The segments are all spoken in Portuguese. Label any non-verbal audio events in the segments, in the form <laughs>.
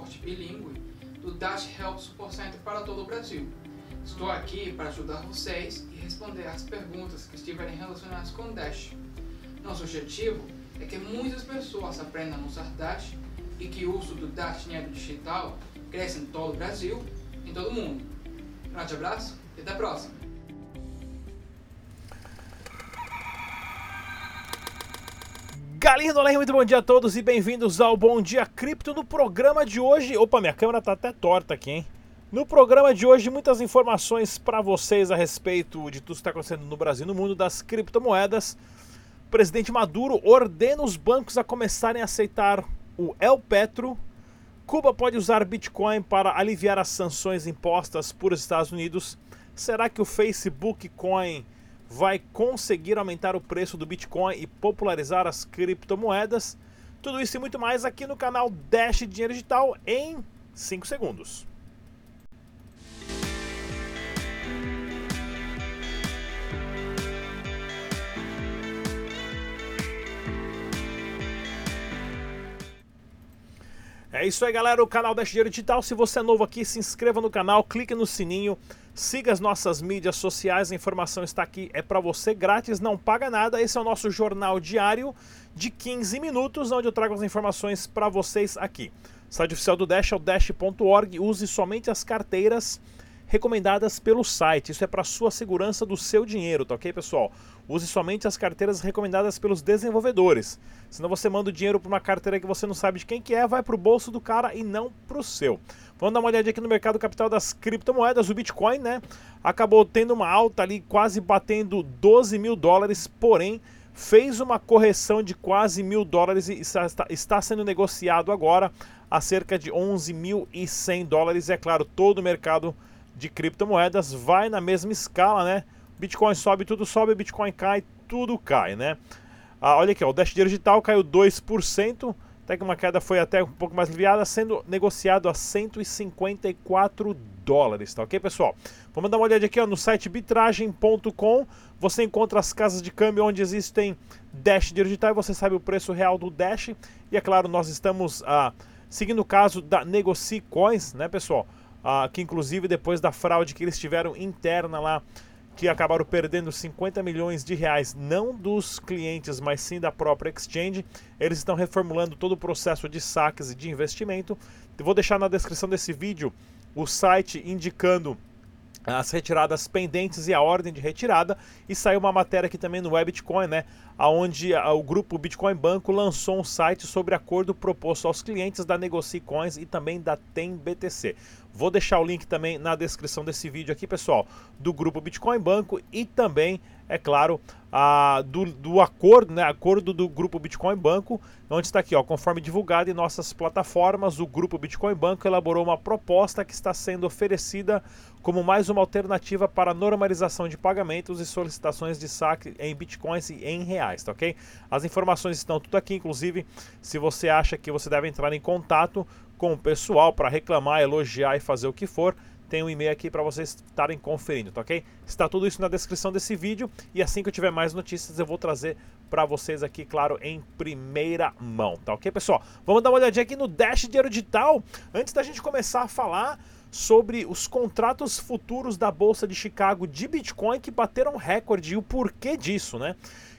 suporte bilíngue do Dash Help Support Center para todo o Brasil. Estou aqui para ajudar vocês e responder as perguntas que estiverem relacionadas com Dash. Nosso objetivo é que muitas pessoas aprendam a usar Dash e que o uso do Dash Dinheiro Digital cresça em todo o Brasil, em todo o mundo. Um grande abraço e até a próxima! Galinha do Além, muito bom dia a todos e bem-vindos ao Bom Dia Cripto. No programa de hoje, opa, minha câmera tá até torta aqui, hein? No programa de hoje, muitas informações para vocês a respeito de tudo que está acontecendo no Brasil no mundo das criptomoedas. O presidente Maduro ordena os bancos a começarem a aceitar o El Petro. Cuba pode usar Bitcoin para aliviar as sanções impostas por Estados Unidos. Será que o Facebook Coin vai conseguir aumentar o preço do Bitcoin e popularizar as criptomoedas? Tudo isso e muito mais aqui no canal Dash Dinheiro Digital em 5 segundos. É isso aí, galera. O canal Dash Dinheiro Digital. Se você é novo aqui, se inscreva no canal, clique no sininho, siga as nossas mídias sociais. A informação está aqui, é para você, grátis, não paga nada. Esse é o nosso jornal diário de 15 minutos, onde eu trago as informações para vocês aqui. O site oficial do Dash é o dash.org. Use somente as carteiras recomendadas pelo site. Isso é para sua segurança do seu dinheiro, tá ok, pessoal? Use somente as carteiras recomendadas pelos desenvolvedores. Senão você manda o dinheiro para uma carteira que você não sabe de quem que é, vai para o bolso do cara e não para o seu. Vamos dar uma olhadinha aqui no mercado capital das criptomoedas. O Bitcoin, né? Acabou tendo uma alta ali, quase batendo 12 mil dólares, porém fez uma correção de quase mil dólares e está, está sendo negociado agora a cerca de 11.100 dólares. É claro, todo o mercado de criptomoedas vai na mesma escala, né? Bitcoin sobe, tudo sobe, Bitcoin cai, tudo cai, né? Ah, olha aqui, ó, o Dash Digital caiu 2%, até que uma queda foi até um pouco mais aliviada, sendo negociado a 154 dólares, tá ok, pessoal? Vamos dar uma olhada aqui ó, no site bitragem.com, você encontra as casas de câmbio onde existem Dash Digital, você sabe o preço real do Dash, e é claro, nós estamos ah, seguindo o caso da Negoci Coins, né, pessoal? Ah, que inclusive depois da fraude que eles tiveram interna lá, que acabaram perdendo 50 milhões de reais, não dos clientes, mas sim da própria exchange, eles estão reformulando todo o processo de saques e de investimento. Eu vou deixar na descrição desse vídeo o site indicando as retiradas pendentes e a ordem de retirada e saiu uma matéria aqui também no Webitcoin, né, aonde o grupo Bitcoin Banco lançou um site sobre acordo proposto aos clientes da Negoci Coins e também da Tem BTC. Vou deixar o link também na descrição desse vídeo aqui, pessoal, do grupo Bitcoin Banco e também, é claro, a, do, do acordo, né, acordo do grupo Bitcoin Banco, onde está aqui, ó, conforme divulgado em nossas plataformas, o grupo Bitcoin Banco elaborou uma proposta que está sendo oferecida como mais uma alternativa para normalização de pagamentos e solicitações de saque em bitcoins e em reais, tá ok? As informações estão tudo aqui, inclusive, se você acha que você deve entrar em contato com o pessoal para reclamar, elogiar e fazer o que for, tem um e-mail aqui para vocês estarem conferindo, tá ok? Está tudo isso na descrição desse vídeo e assim que eu tiver mais notícias eu vou trazer para vocês aqui, claro, em primeira mão, tá ok, pessoal? Vamos dar uma olhadinha aqui no Dash Dinheiro Digital antes da gente começar a falar sobre os contratos futuros da Bolsa de Chicago de Bitcoin que bateram recorde e o porquê disso, né?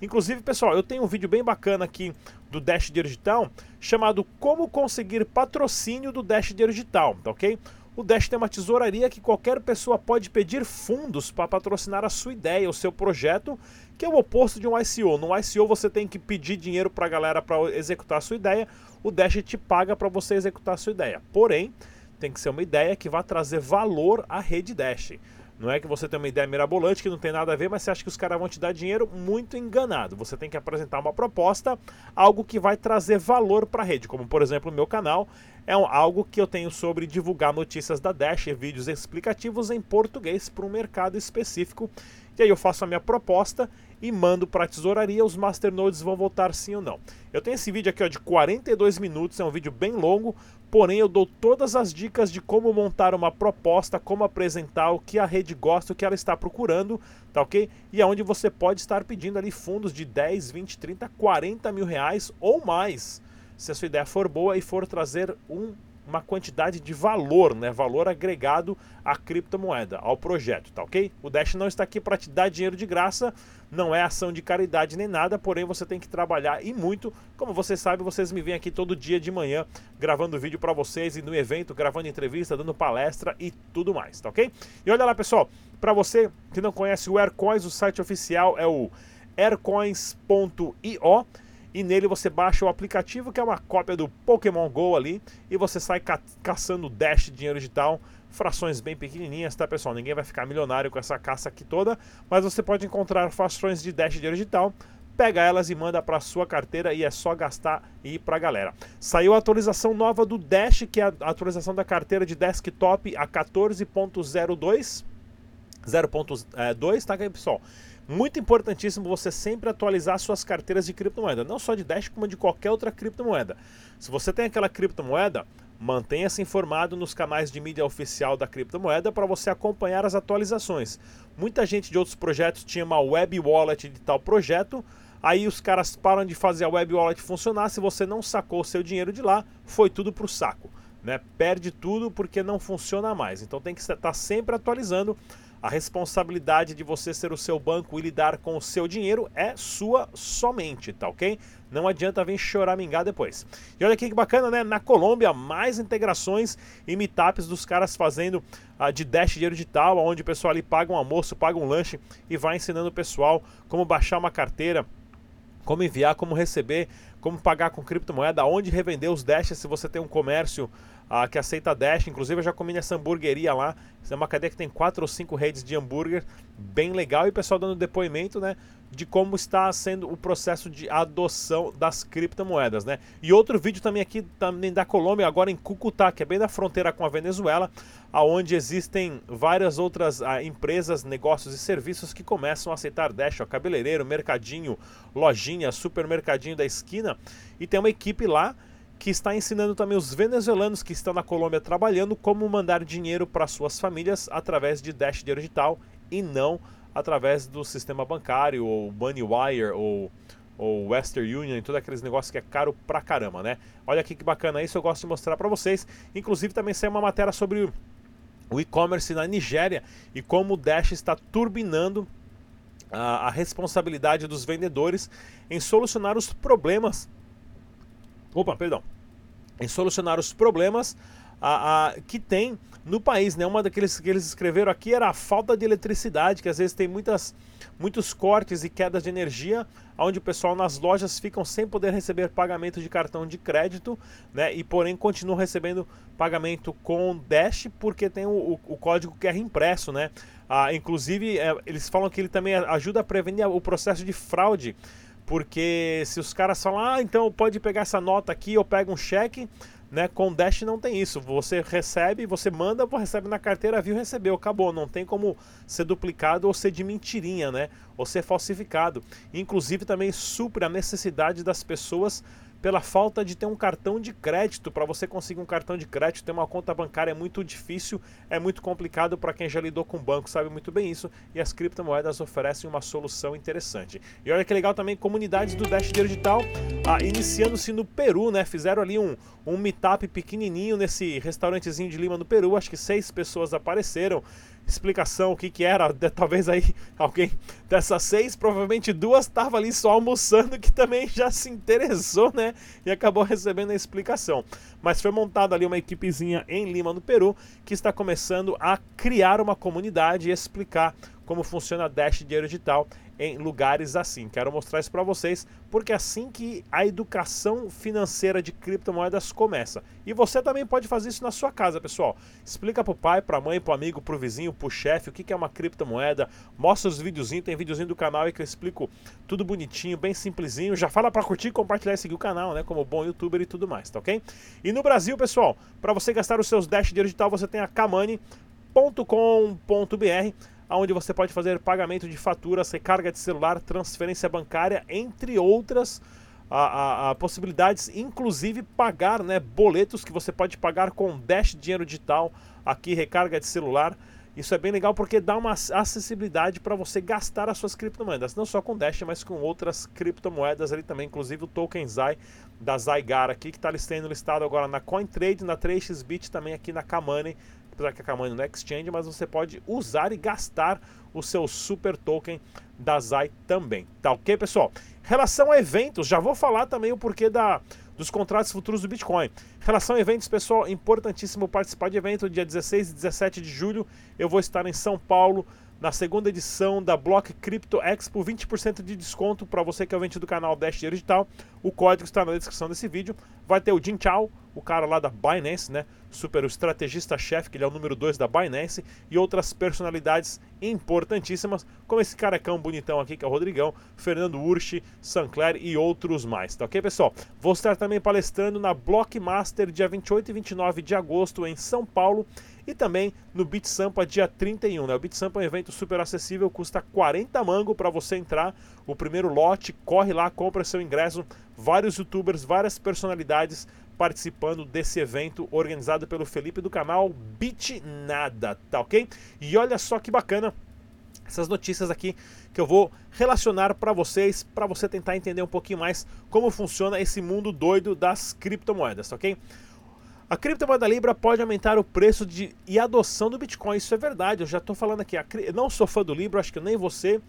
Inclusive, pessoal, eu tenho um vídeo bem bacana aqui do Dash Digital chamado Como Conseguir Patrocínio do Dash Digital, tá ok? O Dash tem uma tesouraria que qualquer pessoa pode pedir fundos para patrocinar a sua ideia, o seu projeto, que é o oposto de um ICO. No ICO você tem que pedir dinheiro para a galera para executar a sua ideia, o Dash te paga para você executar a sua ideia. Porém, tem que ser uma ideia que vá trazer valor à rede Dash. Não é que você tem uma ideia mirabolante que não tem nada a ver, mas você acha que os caras vão te dar dinheiro muito enganado. Você tem que apresentar uma proposta, algo que vai trazer valor para a rede, como por exemplo o meu canal é um, algo que eu tenho sobre divulgar notícias da Dash e vídeos explicativos em português para um mercado específico. E aí eu faço a minha proposta e mando para a tesouraria, os masternodes vão votar sim ou não. Eu tenho esse vídeo aqui ó, de 42 minutos, é um vídeo bem longo, porém eu dou todas as dicas de como montar uma proposta, como apresentar o que a rede gosta, o que ela está procurando, tá ok? E aonde você pode estar pedindo ali fundos de 10, 20, 30, 40 mil reais ou mais se a sua ideia for boa e for trazer um uma quantidade de valor, né? Valor agregado à criptomoeda, ao projeto, tá ok? O Dash não está aqui para te dar dinheiro de graça, não é ação de caridade nem nada, porém você tem que trabalhar e muito. Como você sabe, vocês me vêm aqui todo dia de manhã gravando vídeo para vocês e no evento, gravando entrevista, dando palestra e tudo mais, tá ok? E olha lá, pessoal, para você que não conhece o Aircoins, o site oficial é o aircoins.io e nele você baixa o aplicativo que é uma cópia do Pokémon Go ali e você sai ca caçando Dash dinheiro digital, frações bem pequenininhas, tá pessoal? Ninguém vai ficar milionário com essa caça aqui toda, mas você pode encontrar frações de Dash dinheiro digital pega elas e manda para sua carteira e é só gastar e ir para galera. Saiu a atualização nova do Dash, que é a atualização da carteira de desktop a 14.02 0.2, tá aqui, pessoal? Muito importantíssimo você sempre atualizar suas carteiras de criptomoeda, não só de Dash, como de qualquer outra criptomoeda. Se você tem aquela criptomoeda, mantenha-se informado nos canais de mídia oficial da criptomoeda para você acompanhar as atualizações. Muita gente de outros projetos tinha uma web wallet de tal projeto, aí os caras param de fazer a web wallet funcionar, se você não sacou o seu dinheiro de lá, foi tudo para o saco. Né? Perde tudo porque não funciona mais. Então tem que estar sempre atualizando a responsabilidade de você ser o seu banco e lidar com o seu dinheiro é sua somente, tá ok? Não adianta vir choramingar depois. E olha aqui que bacana, né? Na Colômbia, mais integrações e meetups dos caras fazendo uh, de Dash dinheiro digital, onde o pessoal ali paga um almoço, paga um lanche e vai ensinando o pessoal como baixar uma carteira, como enviar, como receber, como pagar com criptomoeda, onde revender os Dash se você tem um comércio uh, que aceita Dash. Inclusive eu já comi nessa hamburgueria lá. É uma cadeia que tem quatro ou cinco redes de hambúrguer, bem legal. E o pessoal dando depoimento, né? De como está sendo o processo de adoção das criptomoedas, né? E outro vídeo também aqui também da Colômbia, agora em Cucutá, que é bem da fronteira com a Venezuela, aonde existem várias outras ah, empresas, negócios e serviços que começam a aceitar Dash, ó, cabeleireiro, mercadinho, lojinha, supermercadinho da esquina, e tem uma equipe lá que está ensinando também os venezuelanos que estão na Colômbia trabalhando como mandar dinheiro para suas famílias através de Dash Dinheiro Digital e não através do sistema bancário ou MoneyWire ou, ou Western Union e todos aqueles negócios que é caro pra caramba, né? Olha aqui que bacana isso, eu gosto de mostrar para vocês. Inclusive também saiu uma matéria sobre o e-commerce na Nigéria e como o Dash está turbinando a, a responsabilidade dos vendedores em solucionar os problemas opa, perdão, em solucionar os problemas a, a, que tem no país. Né? Uma daqueles que eles escreveram aqui era a falta de eletricidade, que às vezes tem muitas, muitos cortes e quedas de energia, onde o pessoal nas lojas ficam sem poder receber pagamento de cartão de crédito, né? e porém continuam recebendo pagamento com Dash, porque tem o, o, o código QR impresso. Né? Ah, inclusive, é, eles falam que ele também ajuda a prevenir o processo de fraude porque se os caras falam, ah, então pode pegar essa nota aqui, eu pego um cheque, né? Com Dash não tem isso. Você recebe, você manda, recebe na carteira, viu, recebeu, acabou. Não tem como ser duplicado ou ser de mentirinha, né? Ou ser falsificado. Inclusive também supre a necessidade das pessoas pela falta de ter um cartão de crédito. Para você conseguir um cartão de crédito, ter uma conta bancária é muito difícil, é muito complicado para quem já lidou com banco, sabe muito bem isso. E as criptomoedas oferecem uma solução interessante. E olha que legal também, comunidades do Dash Digital, ah, iniciando-se no Peru, né? Fizeram ali um, um meetup pequenininho nesse restaurantezinho de Lima no Peru, acho que seis pessoas apareceram explicação o que que era, <laughs> talvez aí alguém dessas seis, provavelmente duas estava ali só almoçando que também já se interessou, né? E acabou recebendo a explicação. Mas foi montada ali uma equipezinha em Lima, no Peru, que está começando a criar uma comunidade e explicar como funciona a Dash Dinheiro Digital em lugares assim. Quero mostrar isso para vocês, porque é assim que a educação financeira de criptomoedas começa. E você também pode fazer isso na sua casa, pessoal. Explica pro pai, pra mãe, pro amigo, pro vizinho, pro chefe o que é uma criptomoeda. Mostra os videozinhos, tem videozinho do canal aí que eu explico tudo bonitinho, bem simplesinho. Já fala para curtir, compartilhar e seguir o canal, né? Como bom youtuber e tudo mais, tá ok? E no Brasil, pessoal, para você gastar os seus Dash digital, você tem a kamani.com.br onde você pode fazer pagamento de faturas, recarga de celular, transferência bancária, entre outras a, a, a possibilidades, inclusive pagar né, boletos que você pode pagar com Dash Dinheiro Digital, aqui recarga de celular. Isso é bem legal porque dá uma acessibilidade para você gastar as suas criptomoedas, não só com Dash, mas com outras criptomoedas ali também, inclusive o token Zai da Zygar aqui, que está sendo listado agora na CoinTrade, na 3xBit, também aqui na Kamani, apesar que a Kamani não é exchange, mas você pode usar e gastar o seu super token da Zai também. Tá ok, pessoal? Relação a eventos, já vou falar também o porquê da dos contratos futuros do Bitcoin. Relação a eventos, pessoal, importantíssimo participar de evento dia 16 e 17 de julho. Eu vou estar em São Paulo na segunda edição da Block Crypto Expo, 20% de desconto para você que é ouvinte do canal Dash Digital. O código está na descrição desse vídeo. Vai ter o Jin Chao, o cara lá da Binance, né? Super estrategista-chefe, que ele é o número 2 da Binance, e outras personalidades importantíssimas, como esse carecão bonitão aqui, que é o Rodrigão, Fernando Urchi, Sancler e outros mais, tá ok, pessoal? Vou estar também palestrando na Blockmaster dia 28 e 29 de agosto em São Paulo e também no Beat Sampa dia 31. Né? O Beat Sampa é um evento super acessível, custa 40 mango para você entrar. O primeiro lote, corre lá, compra seu ingresso. Vários youtubers, várias personalidades participando desse evento organizado pelo Felipe do canal Beat Nada, tá ok? E olha só que bacana essas notícias aqui que eu vou relacionar para vocês, para você tentar entender um pouquinho mais como funciona esse mundo doido das criptomoedas, tá ok? A criptomoeda Libra pode aumentar o preço de, e adoção do Bitcoin. Isso é verdade, eu já estou falando aqui. Eu não sou fã do Libra, acho que nem você.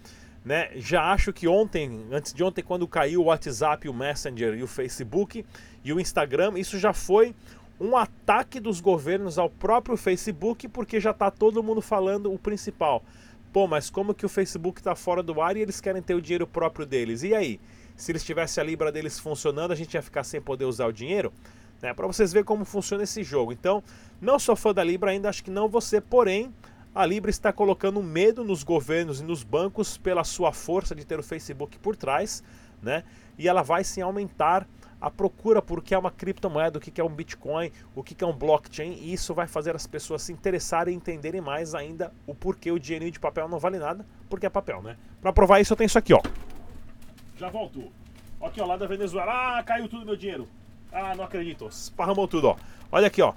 Né? Já acho que ontem, antes de ontem, quando caiu o WhatsApp, o Messenger e o Facebook e o Instagram, isso já foi um ataque dos governos ao próprio Facebook, porque já está todo mundo falando o principal. Pô, mas como que o Facebook está fora do ar e eles querem ter o dinheiro próprio deles? E aí? Se eles tivessem a Libra deles funcionando, a gente ia ficar sem poder usar o dinheiro? né, para vocês verem como funciona esse jogo. Então, não sou fã da Libra ainda, acho que não você, porém, a Libra está colocando medo nos governos e nos bancos pela sua força de ter o Facebook por trás, né? E ela vai sim aumentar a procura por que é uma criptomoeda, o que é um Bitcoin, o que é um blockchain, e isso vai fazer as pessoas se interessarem e entenderem mais ainda o porquê o dinheirinho de papel não vale nada, porque é papel, né? Para provar isso eu tenho isso aqui, ó. Já voltou. Aqui, ó, lá da Venezuela. Ah, caiu tudo meu dinheiro. Ah, não acredito. Esparramou tudo, ó. Olha aqui, ó.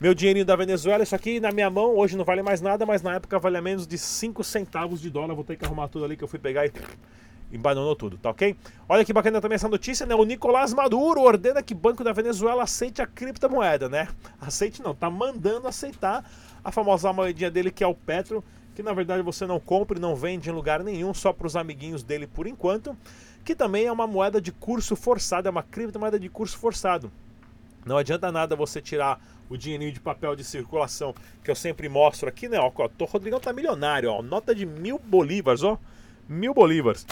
Meu dinheirinho da Venezuela, isso aqui na minha mão, hoje não vale mais nada, mas na época valia menos de 5 centavos de dólar. Vou ter que arrumar tudo ali que eu fui pegar e <laughs> embananou tudo, tá ok? Olha que bacana também essa notícia, né? O Nicolás Maduro ordena que Banco da Venezuela aceite a criptomoeda, né? Aceite não, tá mandando aceitar a famosa moedinha dele que é o Petro, que na verdade você não compra e não vende em lugar nenhum, só para os amiguinhos dele por enquanto que também é uma moeda de curso forçado, é uma criptomoeda de curso forçado. Não adianta nada você tirar o dinheirinho de papel de circulação que eu sempre mostro aqui, né? Ó, o Rodrigão tá milionário, ó. Nota de mil bolívares, ó. Mil bolívares.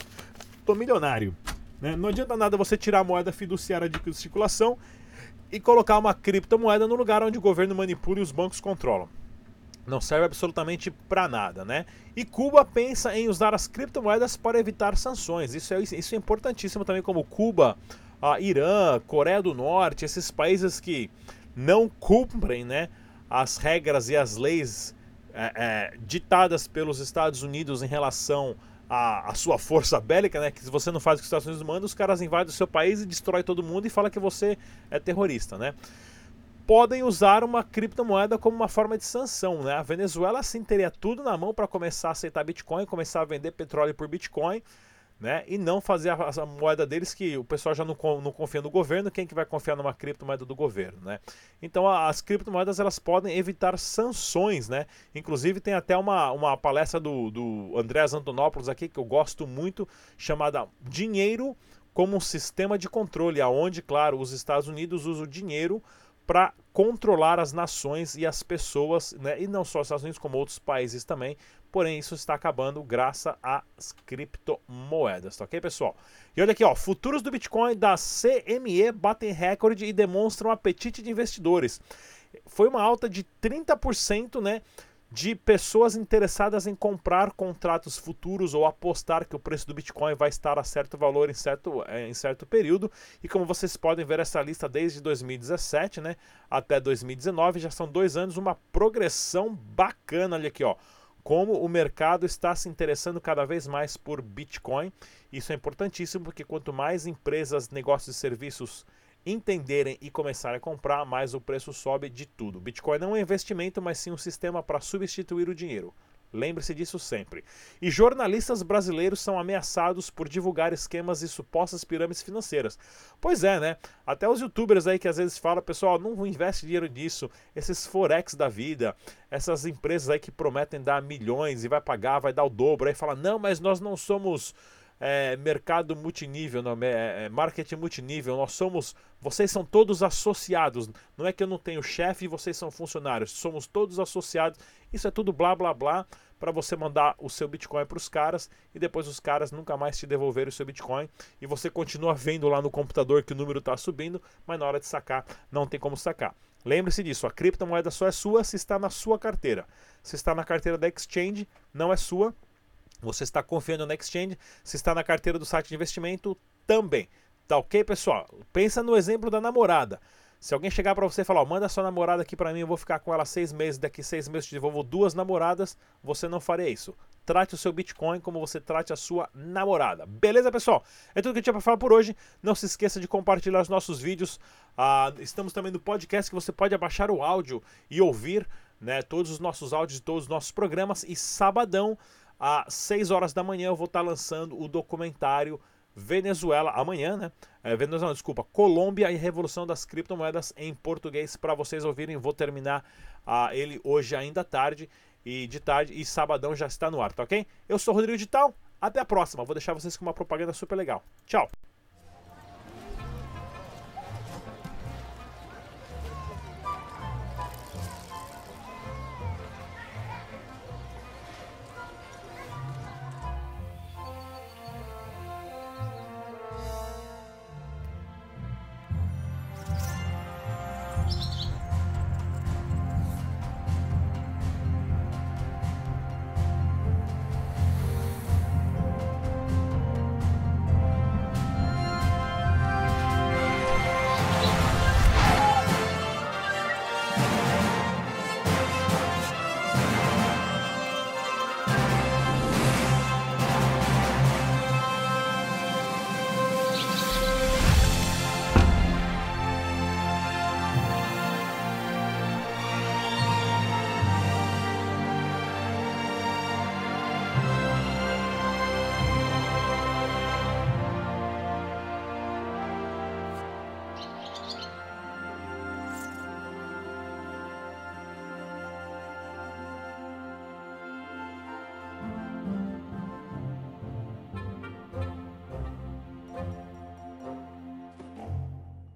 Tô milionário. Né? Não adianta nada você tirar a moeda fiduciária de circulação e colocar uma criptomoeda no lugar onde o governo manipula e os bancos controlam não serve absolutamente para nada, né? E Cuba pensa em usar as criptomoedas para evitar sanções. Isso é, isso é importantíssimo também, como Cuba, a Irã, Coreia do Norte, esses países que não cumprem, né, as regras e as leis é, é, ditadas pelos Estados Unidos em relação à, à, sua força bélica, né? Que se você não faz o que os Estados Unidos mandam, os caras invadem o seu país e destrói todo mundo e fala que você é terrorista, né? podem usar uma criptomoeda como uma forma de sanção. Né? A Venezuela sim teria tudo na mão para começar a aceitar Bitcoin, começar a vender petróleo por Bitcoin. Né? E não fazer a, a, moeda deles que o pessoal já não, não confia no governo, quem que vai confiar numa criptomoeda do governo, né? Então a, as criptomoedas elas podem evitar sanções, né? Inclusive tem até uma, uma palestra do, do Andrés Antonopoulos aqui que eu gosto muito, chamada Dinheiro como um sistema de controle, aonde, claro, os Estados Unidos usam o dinheiro para controlar as nações e as pessoas, né? e não só os Estados Unidos, como outros países também. Porém, isso está acabando graças às criptomoedas, tá ok, pessoal? E olha aqui, ó, futuros do Bitcoin da CME batem recorde e demonstram apetite de investidores. Foi uma alta de 30%, né? de pessoas interessadas em comprar contratos futuros ou apostar que o preço do Bitcoin vai estar a certo valor em certo, é, em certo período. E como vocês podem ver essa lista desde 2017 né, até 2019, já são dois anos, uma progressão bacana. Olha aqui, ó, como o mercado está se interessando cada vez mais por Bitcoin. Isso é importantíssimo porque quanto mais empresas, negócios e serviços entenderem e começarem a comprar, mais o preço sobe de tudo. Bitcoin não é um investimento, mas sim um sistema para substituir o dinheiro. Lembre-se disso sempre. E jornalistas brasileiros são ameaçados por divulgar esquemas e supostas pirâmides financeiras. Pois é, né? Até os youtubers aí que às vezes falam, pessoal, não investe dinheiro nisso, esses forex da vida, essas empresas aí que prometem dar milhões e vai pagar, vai dar o dobro, aí fala, não, mas nós não somos é, mercado multinível, não, é, é, marketing multinível. Nós somos, vocês são todos associados. Não é que eu não tenho chefe e vocês são funcionários. Somos todos associados. Isso é tudo blá blá blá para você mandar o seu Bitcoin para os caras e depois os caras nunca mais te devolverem o seu Bitcoin e você continua vendo lá no computador que o número está subindo, mas na hora de sacar não tem como sacar. Lembre-se disso, a criptomoeda só é sua se está na sua carteira. Se está na carteira da exchange, não é sua, você está confiando na exchange, se está na carteira do site de investimento, também. Tá ok, pessoal? Pensa no exemplo da namorada. Se alguém chegar para você e falar, oh, manda sua namorada aqui para mim, eu vou ficar com ela seis meses, daqui seis meses te devolvo duas namoradas, você não faria isso. Trate o seu Bitcoin como você trate a sua namorada. Beleza, pessoal? É tudo que eu tinha para falar por hoje. Não se esqueça de compartilhar os nossos vídeos. Ah, estamos também no podcast que você pode abaixar o áudio e ouvir né, todos os nossos áudios, todos os nossos programas. E sabadão às 6 horas da manhã eu vou estar lançando o documentário Venezuela, amanhã, né? É, Venezuela, desculpa, Colômbia e Revolução das Criptomoedas em português para vocês ouvirem. Vou terminar uh, ele hoje ainda tarde e de tarde e sabadão já está no ar, tá ok? Eu sou Rodrigo Digital, até a próxima. Vou deixar vocês com uma propaganda super legal. Tchau!